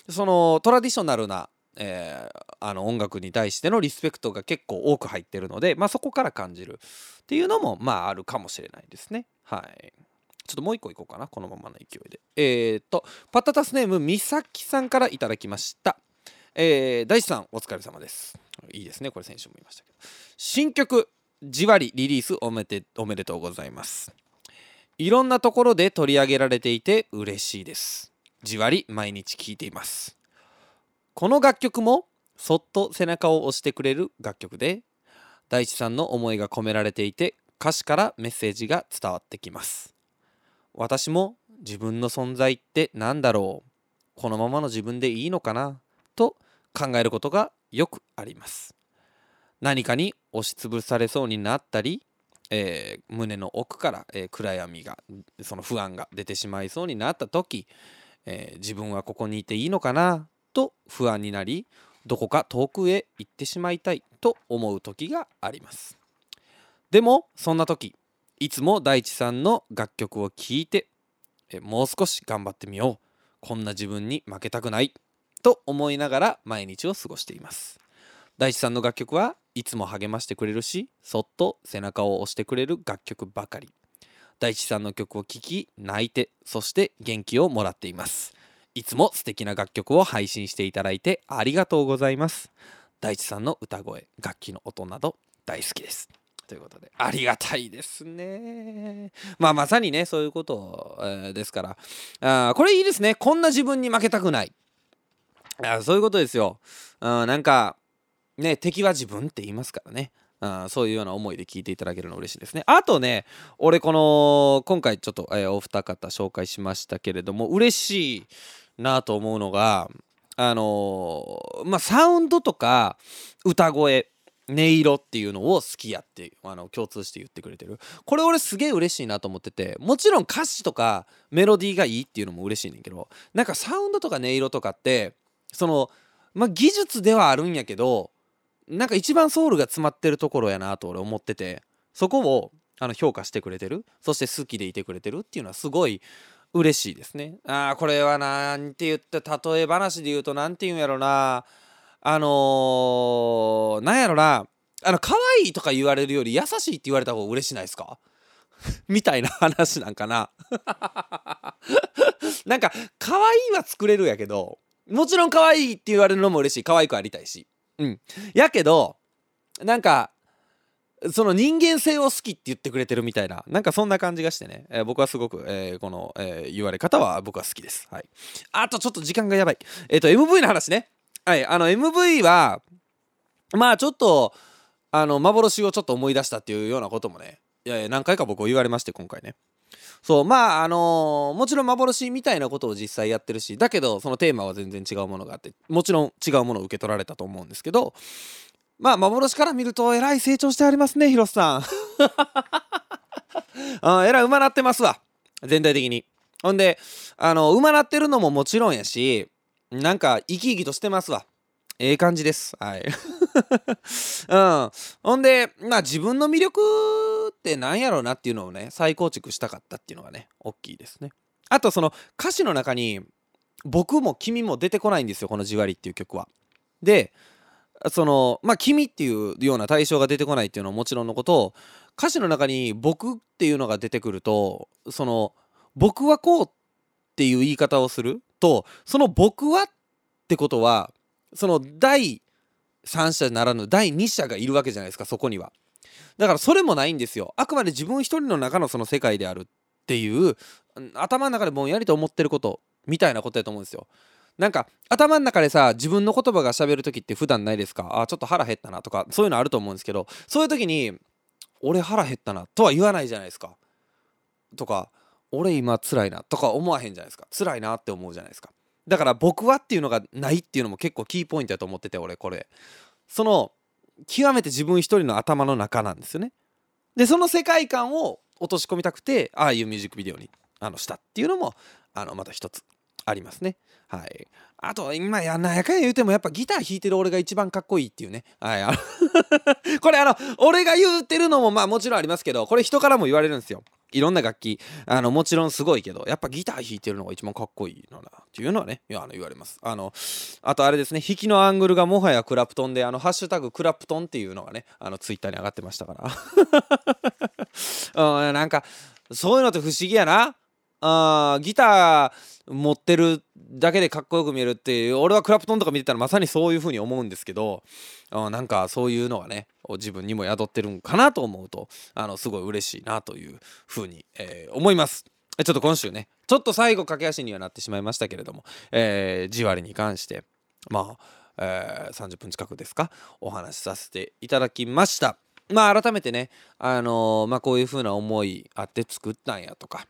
そのトラディショナルな、えー、あの音楽に対してのリスペクトが結構多く入ってるので、まあ、そこから感じるっていうのもまああるかもしれないですね。はいちょっともう一個いこうかなこのままの勢いで。えー、っとパタタスネームみさきさんからいただきました。えー、大地さんお疲れ様です。いいですねこれ先週も言いましたけど。新曲じわりリリースおめでおめでとうございます。いろんなところで取り上げられていて嬉しいです。じわり毎日聴いています。この楽曲もそっと背中を押してくれる楽曲で大地さんの思いが込められていて歌詞からメッセージが伝わってきます。私も自分の存在って何だろう。このままの自分でいいのかな。と考えることがよくあります。何かに押しつぶされそうになったり、えー、胸の奥から、えー、暗闇がその不安が出てしまいそうになった時、えー、自分はここにいていいのかなと不安になりどこか遠くへ行ってしまいたいと思う時があります。でもそんな時いつも大地さんの楽曲を聴いてえもう少し頑張ってみよう。こんな自分に負けたくないと思いながら毎日を過ごしています。大地さんの楽曲はいつも励ましてくれるしそっと背中を押してくれる楽曲ばかり。大地さんの曲を聴き泣いてそして元気をもらっています。いつも素敵な楽曲を配信していただいてありがとうございます。大地さんの歌声楽器の音など大好きです。ということでありがたいですね。まあまさにねそういうこと、えー、ですから。あこれいいですね。こんな自分に負けたくない。あそういうことですよ、うん、なんかね敵は自分って言いますからねあそういうような思いで聞いていただけるの嬉しいですね。あとね、俺この、今回ちょっと、えー、お二方紹介しましたけれども、嬉しいなと思うのが、あのー、まあ、サウンドとか歌声、音色っていうのを好きやってあの共通して言ってくれてるこれ俺すげえ嬉しいなと思っててもちろん歌詞とかメロディーがいいっていうのも嬉しいねんけどなんかサウンドとか音色とかってそのまあ技術ではあるんやけどなんか一番ソウルが詰まってるところやなと俺思っててそこをあの評価してくれてる。そして好きでいてくれてるっていうのはすごい嬉しいですね。ああこれはなんて言って例え話で言うと何て言うんやろな。あのー、なんやろな。あの可愛いとか言われるより優しいって言われた方が嬉しないですか？<laughs> みたいな話なんかな。<laughs> なんか可愛いは作れるやけどもちろん可愛いって言われるのも嬉しい。可愛くありたいし。うん。やけどなんかその人間性を好きって言ってくれてるみたいななんかそんな感じがしてね、えー、僕はすごく、えー、この、えー、言われ方は僕は好きです。はい。あとちょっと時間がやばい。えっ、と MV の話ね。はい。あの MV はまあちょっとあの幻をちょっと思い出したっていうようなこともねいやいや何回か僕は言われまして今回ね。そうまああのー、もちろん幻みたいなことを実際やってるしだけどそのテーマは全然違うものがあってもちろん違うものを受け取られたと思うんですけどまあ幻から見るとえらい成長してありますね広瀬さんあ <laughs> えらいうまなってますわ全体的にほんであのうまなってるのももちろんやしなんか生き生きとしてますわええ感じです。はい。うん。ほんで、まあ自分の魅力って何やろうなっていうのをね、再構築したかったっていうのがね、大きいですね。あとその歌詞の中に、僕も君も出てこないんですよ、このじわりっていう曲は。で、その、まあ君っていうような対象が出てこないっていうのはもちろんのこと、歌詞の中に僕っていうのが出てくると、その、僕はこうっていう言い方をすると、その僕はってことは、その第三者ならぬ第二者がいるわけじゃないですかそこには。だからそれもないんですよ。あくまで自分一人の中のその世界であるっていう頭の中でぼんやりと思ってることみたいなことやと思うんですよ。なんか頭の中でさ自分の言葉がしゃべる時って普段ないですか？あちょっと腹減ったなとかそういうのあると思うんですけどそういう時に俺腹減ったなとは言わないじゃないですか。とか俺今辛いなとか思わへんじゃないですか。辛いなって思うじゃないですか。だから僕はっていうのがないっていうのも結構キーポイントだと思ってて俺これ。その極めて自分一人の頭の中なんですよね。でその世界観を落とし込みたくてああいうミュージックビデオにあのしたっていうのもあのまた一つありますね。はい。あと今やなやかんや言うてもやっぱギター弾いてる俺が一番かっこいいっていうね。はい。あの <laughs> これあの俺が言うてるのもまあもちろんありますけどこれ人からも言われるんですよ。いろんな楽器あのもちろんすごいけどやっぱギター弾いてるのが一番かっこいいのなっていうのはねいやあの言われます。あのあとあれですね弾きのアングルがもはやクラプトンであのハッシュタグクラプトンっていうのがねあのツイッターに上がってましたから。<laughs> うんなんかそういうのって不思議やな。あギター持ってるだけでかっこよく見えるっていう俺はクラプトンとか見てたらまさにそういう風に思うんですけどあなんかそういうのがね自分にも宿ってるんかなと思うとあのすごい嬉しいなという風に、えー、思います。ちょっと今週ねちょっと最後駆け足にはなってしまいましたけれども、えー、じわりに関してまあ、えー、30分近くですかお話しさせていただきました。まあ改めてね、あのー、まあこういう風な思いあって作ったんやとか、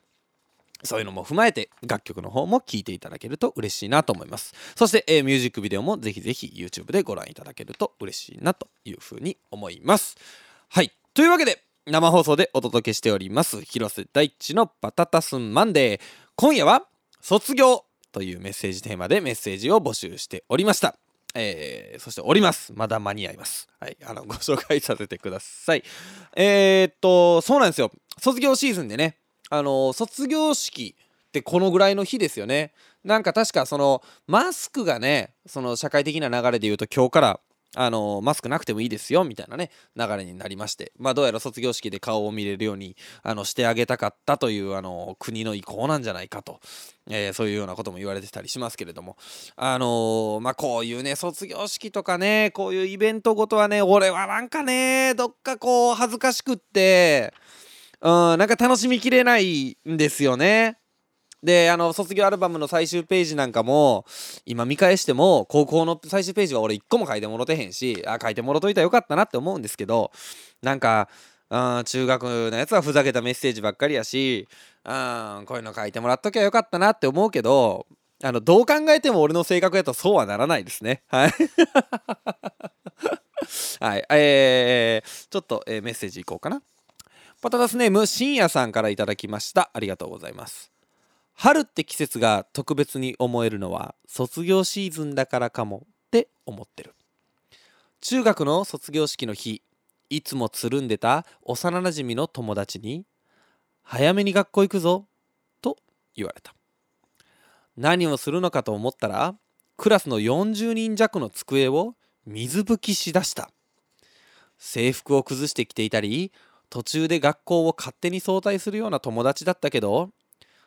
そういうのも踏まえて楽曲の方も聴いていただけると嬉しいなと思います。そして、えー、ミュージックビデオもぜひぜひ YouTube でご覧いただけると嬉しいなというふうに思います。はい。というわけで、生放送でお届けしております広瀬大地のパタタスマンデー。今夜は卒業というメッセージテーマでメッセージを募集しておりました。えー、そしております。まだ間に合います。はい。あの、ご紹介させてください。えー、っと、そうなんですよ。卒業シーズンでね、あの卒業式ってこのぐらいの日ですよね。なんか確かそのマスクがねその社会的な流れで言うと今日からあのマスクなくてもいいですよみたいなね流れになりまして。まあどうやら卒業式で顔を見れるようにあのしてあげたかったというあの国の意向なんじゃないかと、えー、そういうようなことも言われてたりしますけれども。あのー、まあこういうね卒業式とかねこういうイベントごとはね俺はなんかねどっかこう恥ずかしくってうんなんか楽しみきれないんですよね。であの卒業アルバムの最終ページなんかも今見返しても高校の最終ページは俺1個も書いてもろてへんしあ書いてもろといたらよかったなって思うんですけどなんかうん中学のやつはふざけたメッセージばっかりやしうんこういうの書いてもらっときゃよかったなって思うけどあのどう考えても俺の性格やとそうはならないですね。はい。<laughs> はい。えー、ちょっと、えー、メッセージいこうかな。パタタスネーム深夜さんからいただきました。ありがとうございます。春って季節が特別に思えるのは卒業シーズンだからかもって思ってる。中学の卒業式の日いつもつるんでた幼なじみの友達に「早めに学校行くぞ」と言われた。何をするのかと思ったらクラスの40人弱の机を水拭きしだした。制服を崩してきていたり途中で学校を勝手に早退するような友達だったけど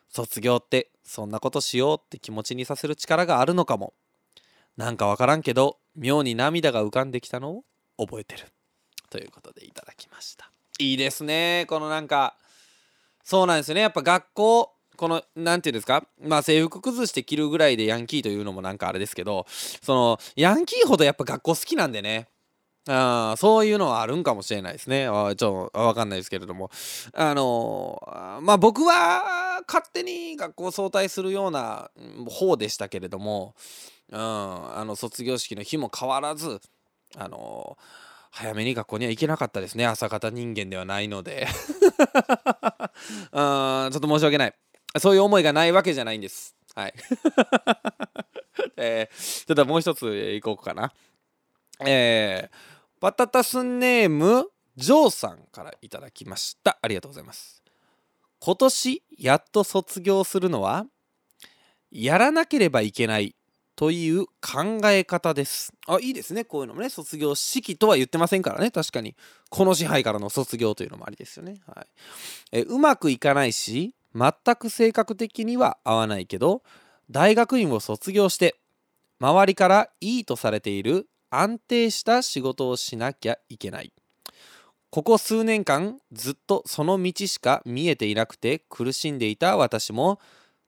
卒業ってそんなことしようって気持ちにさせる力があるのかも。なんかわからんけど妙に涙が浮かんできたのを覚えてる。ということでいただきました。いいですね。このなんかそうなんですよね。やっぱ学校この何て言うんですか？まあ制服崩して着るぐらいでヤンキーというのもなんかあれですけどそのヤンキーほどやっぱ学校好きなんでね。あそういうのはあるんかもしれないですね。あちょっとわかんないですけれども。あのー、まあ僕は勝手に学校早退するような方でしたけれども、うん、あの卒業式の日も変わらず、あのー、早めに学校には行けなかったですね。朝方人間ではないので。<laughs> うん、ちょっと申し訳ない。そういう思いがないわけじゃないんです。はい。<laughs> えー、ちょっともう一ついこうかな。えー、パタタスネームジョーさんからいただきました。ありがとうございます。今年やっと卒業するのはやらなければいけないという考え方です。あいいですね。こういうのもね卒業式とは言ってませんからね。確かにこの支配からの卒業というのもありですよね、はい、えうまくいかないし全く性格的には合わないけど大学院を卒業して周りからいいとされている安定した仕事をしなきゃいけない。ここ数年間ずっとその道しか見えていなくて苦しんでいた私も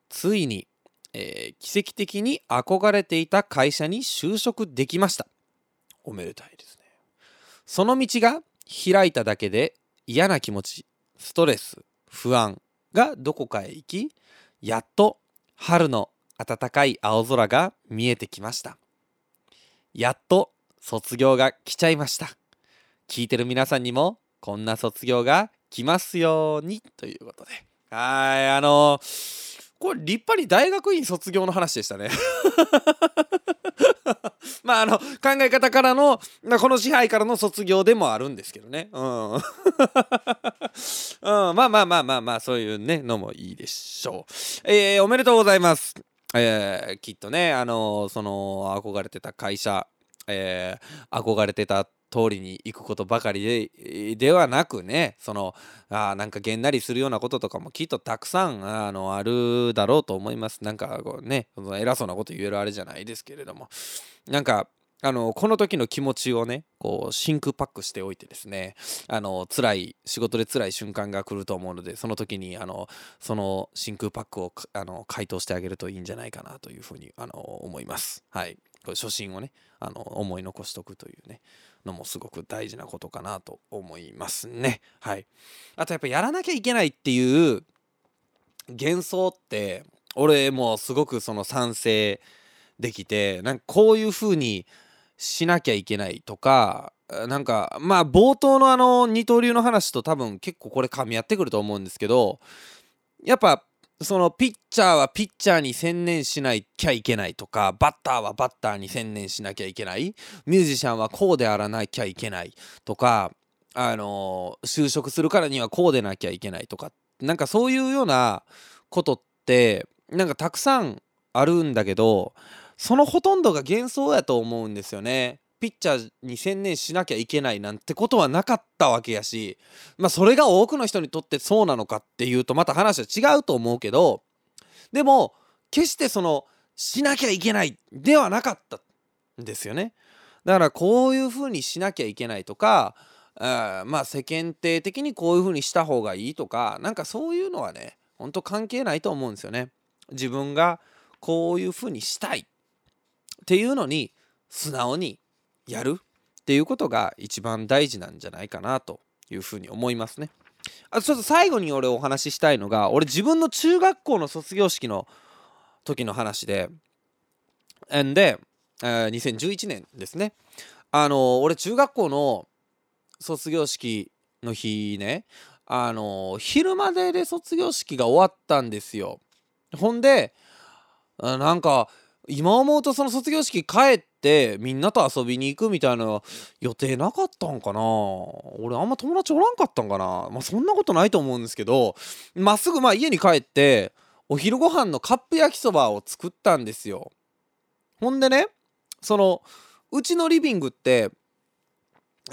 ついに、えー、奇跡的に憧れていた会社に就職できました。おめでたいですね。その道が開いただけで嫌な気持ちストレス不安がどこかへ行きやっと春の暖かい青空が見えてきました。やっと卒業が来ちゃいました。聞いてる皆さんにもこんな卒業が来ますようにということで。はい、あのー、これ立派に大学院卒業の話でしたね。<laughs> まああの考え方からのこの支配からの卒業でもあるんですけどね。うん。<laughs> うん、まあまあまあまあまあそういうねのもいいでしょう。えー、おめでとうございます。えー、きっとねあのその憧れてた会社えー、憧れてた通りに行くことばかりでではなくねそのあなんかげんなりするようなこととかもきっとたくさんあのあるだろうと思います。なんかこうね偉そうなこと言えるあれじゃないですけれども。なんかあのこの時の気持ちをねこう真空パックしておいてですねあの辛い仕事で辛い瞬間が来ると思うのでその時にあのその真空パックをあの回答してあげるといいんじゃないかなというふうにあの思います。はいこれ初心をねあの思い残しとくというねのもすごく大事なことかなと思いますね。はい、あとやっぱやらなきゃいけないっていう幻想って俺もすごくその賛成できてなんかこういう風にしなきゃいけないとかなんかまあ冒頭のあの二刀流の話と多分結構これ噛み合ってくると思うんですけどやっぱそのピッチャーはピッチャーに専念しなきゃいけないとかバッターはバッターに専念しなきゃいけないミュージシャンはこうであらなきゃいけないとかあの就職するからにはこうでなきゃいけないとかなんかそういうようなことってなんかたくさんあるんだけどそのほとんどが幻想やと思うんですよね。ピッチャーに専念しなきゃいけないなんてことはなかったわけやしまあそれが多くの人にとってそうなのかっていうとまた話は違うと思うけどでも決してそのしなきゃいけないではなかったんですよね。だからこういうふうにしなきゃいけないとかあまあ世間体的にこういうふうにした方がいいとかなんかそういうのはねほんと関係ないと思うんですよね。自分がこういうふうにしたいっていうのに素直にやるっていうことが一番大事なんじゃないかなというふうに思いますね。あとちょっと最後に俺お話ししたいのが俺自分の中学校の卒業式の時の話で。んで、えー、2011年ですね。あの俺中学校の卒業式の日ね。あの昼までで卒業式が終わったんですよ。ほんでなんか今思うとその卒業式帰ってみんなと遊びに行くみたいな予定なかったんかな？俺あんま友達おらんかったんかな？まあそんなことないと思うんですけどまっすぐまあ家に帰ってお昼ご飯のカップ焼きそばを作ったんですよ。ほんでねそのうちのリビングって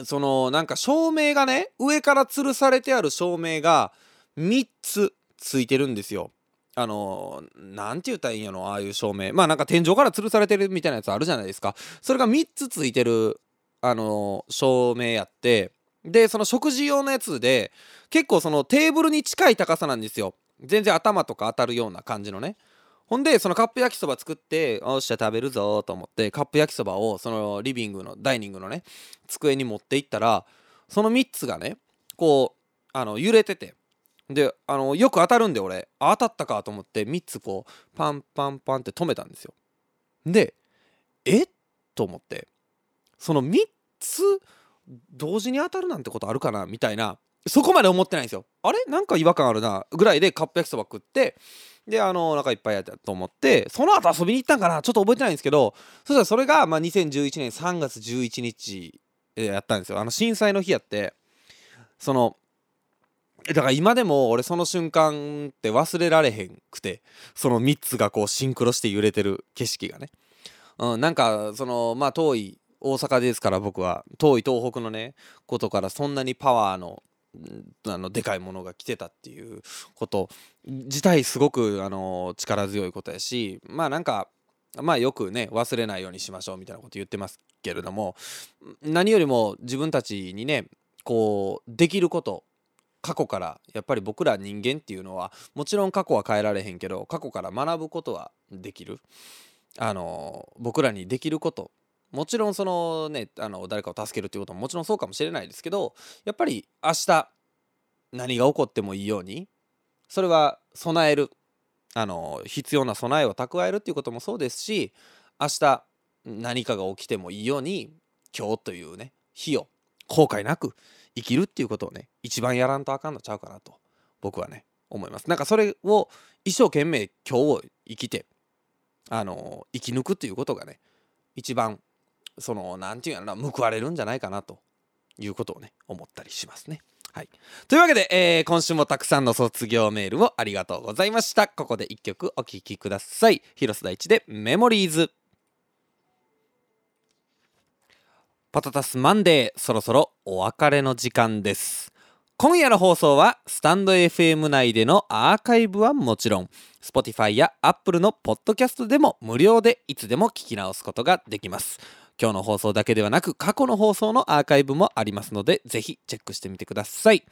そのなんか照明がね上から吊るされてある照明が3つついてるんですよ。あの何て言ったらいいんやろああいう照明。まあなんか天井から吊るされてるみたいなやつあるじゃないですか。それが3つついてるあの照明やってでその食事用のやつで結構そのテーブルに近い高さなんですよ。全然頭とか当たるような感じのね。ほんでそのカップ焼きそば作っておっしゃ食べるぞと思ってカップ焼きそばをそのリビングのダイニングのね机に持っていったらその3つがねこうあの揺れてて。であのよく当たるんで俺。当たったかと思って3つこうパンパンパンって止めたんですよ。でえ？っと思って。その3つ同時に当たるなんてことあるかな？みたいなそこまで思ってないんですよ。あれ？なんか違和感あるな？ぐらいでカップ焼きそば食ってであのお腹いっぱいやったと思ってその後遊びに行ったんかな？ちょっと覚えてないんですけどそしたらそれが、まあ、2011年3月11日やったんですよ。あの震災の日やってそのだから今でも俺その瞬間って忘れられへんくてその3つがこうシンクロして揺れてる景色がね、うん、なんかそのまあ遠い大阪ですから僕は遠い東北のねことからそんなにパワーのあのでかいものが来てたっていうこと。自体すごくあの力強いことやしまあなんかまあよくね忘れないようにしましょうみたいなこと言ってますけれども何よりも自分たちにねこうできること過去からやっぱり僕ら人間っていうのはもちろん過去は変えられへんけど過去から学ぶことはできる。あの僕らにできること。もちろんそのねあの誰かを助けるっていうことももちろんそうかもしれないですけどやっぱり明日何が起こってもいいようにそれは備える。あの必要な備えを蓄えるっていうこともそうですし明日何かが起きてもいいように今日というね日を後悔なく生きるっていうことをね一番やらんとあかんのちゃうかなと僕はね思いますなんかそれを一生懸命今日を生きてあの生き抜くっていうことがね一番その何て言うやろな報われるんじゃないかなということをね思ったりしますね。はい。というわけで、えー、今週もたくさんの卒業メールをありがとうございました。ここで一曲お聴きください。広瀬大地でメモリーズ。パタタスマンデー、そろそろお別れの時間です。今夜の放送は、スタンド FM 内でのアーカイブはもちろん、Spotify や Apple のポッドキャストでも無料でいつでも聞き直すことができます。今日の放送だけではなく過去の放送のアーカイブもありますのでぜひチェックしてみてください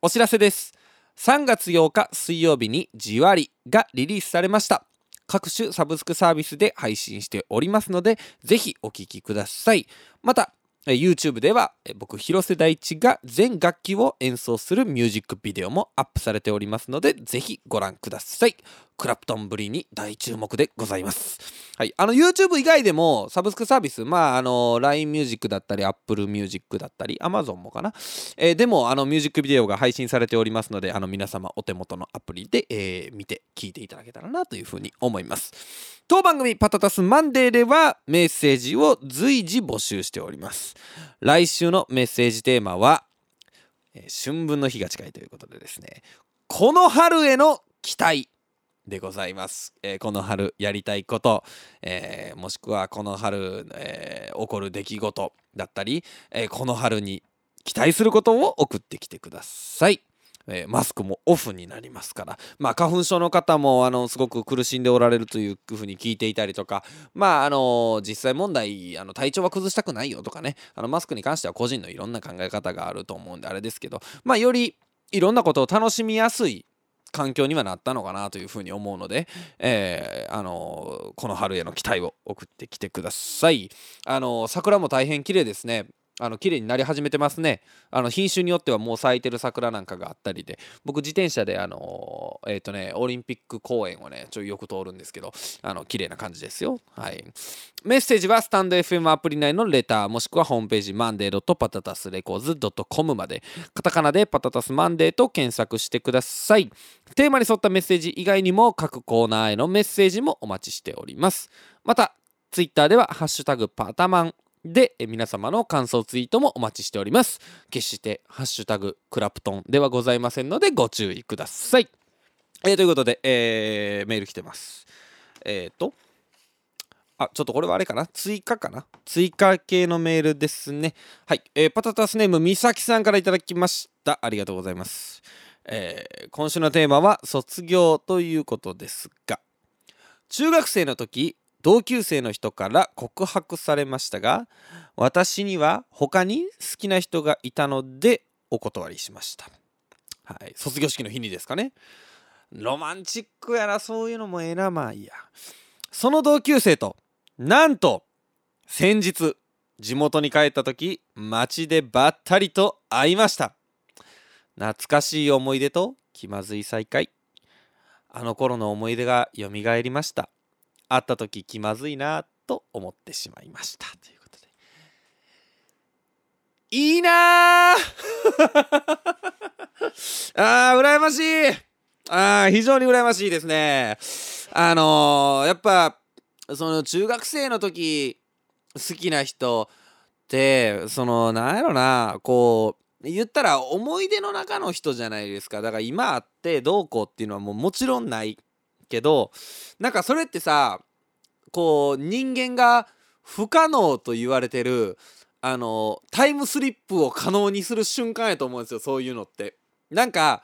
お知らせです3月8日水曜日にじわりがリリースされました各種サブスクサービスで配信しておりますのでぜひお聴きくださいまた YouTube では僕広瀬大地が全楽器を演奏するミュージックビデオもアップされておりますのでぜひご覧ください。クラプトンぶりに大注目でございます。はいあの YouTube 以外でもサブスクサービスまああの LINE ミュージックだったり Apple Music だったり Amazon もかな、えー、でもあのミュージックビデオが配信されておりますのであの皆様お手元のアプリで、えー、見て聞いていただけたらなというふうに思います。当番組パタタスマンデーではメッセージを随時募集しております。来週のメッセージテーマは、えー、春分の日が近いということでですね。この春への期待。でございます、えーこの春やりたいこと、えーもしくはこの春、えー起こる出来事だったり、えこの春に期待することを送ってきてください。えマスクもオフになりますから、まあ、花粉症の方もあのすごく苦しんでおられるというふうに聞いていたりとか、まああの実際問題あの体調は崩したくないよとかね。あのマスクに関しては個人のいろんな考え方があると思うんであれですけど、まあ、よりいろんなことを楽しみやすい環境にはなったのかなというふうに思うので、えーあのこの春への期待を送ってきてください。あの桜も大変綺麗ですね。あの綺麗になり始めてますね。あの品種によってはもう咲いてる桜なんかがあったりで、僕自転車であのえっ、とねオリンピック公園をねちょいよく通るんですけど、あの綺麗な感じですよ。はい。メッセージはスタンド FM アプリ内のレターもしくはホームページマンデーパタタスレコーズ .com までカタカナでパタタスマンデーと検索してください。テーマに沿ったメッセージ以外にも各コーナーへのメッセージもお待ちしております。また、ツイッターではハッシュタグパタマンで皆様の感想ツイートもお待ちしております。決してハッシュタグクラプトンではございませんのでご注意ください。えーということで、えーメール来てます。えっ、と、あ、ちょっとこれはあれかな？追加かな？追加系のメールですね。はい。えーパタタスネームみさきさんからいただきました。ありがとうございます。えー今週のテーマは卒業ということですが、中学生の時、同級生の人から告白されましたが、私には他に好きな人がいたのでお断りしました。はい。卒業式の日にですかね。ロマンチックやな、そういうのもええな、まあいいや。その同級生と、なんと、先日、地元に帰った時、街でばったりと会いました。懐かしい思い出と気まずい再会。あの頃の思い出が蘇りました。会った時気まずいなと思ってしまいました。ということで。いいなー <laughs> あー、羨ましいあー、非常に羨ましいですね。あのー、やっぱ、その中学生の時、好きな人って、その、なんやろな、こう、言ったら思い出の中の人じゃないですか。だから今あってどうこうっていうのはもうもちろんないけど、なんかそれってさ、こう人間が不可能と言われてる、あの、タイムスリップを可能にする瞬間やと思うんですよ、そういうのって。なんか、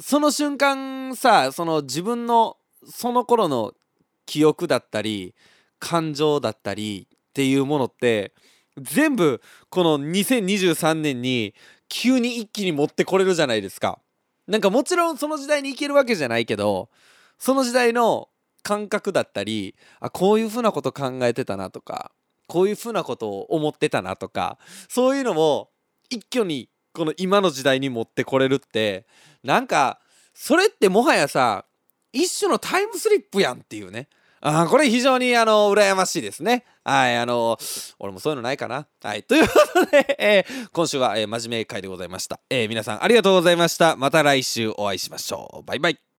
その瞬間さ、その自分のその頃の記憶だったり、感情だったりっていうものって、全部この2023年に急に一気に持ってこれるじゃないですか。なんかもちろんその時代に行けるわけじゃないけどその時代の感覚だったりあこういうふうなこと考えてたなとかこういうふうなことを思ってたなとかそういうのも一挙にこの今の時代に持ってこれるってなんかそれってもはやさ一種のタイムスリップやんっていうねあこれ非常にあの羨ましいですね。はい、あの俺もそういうのないかな。はい、ということで、えー今週は、えー真面目会でございました、えー皆さんありがとうございました。また来週お会いしましょう。バイバイ。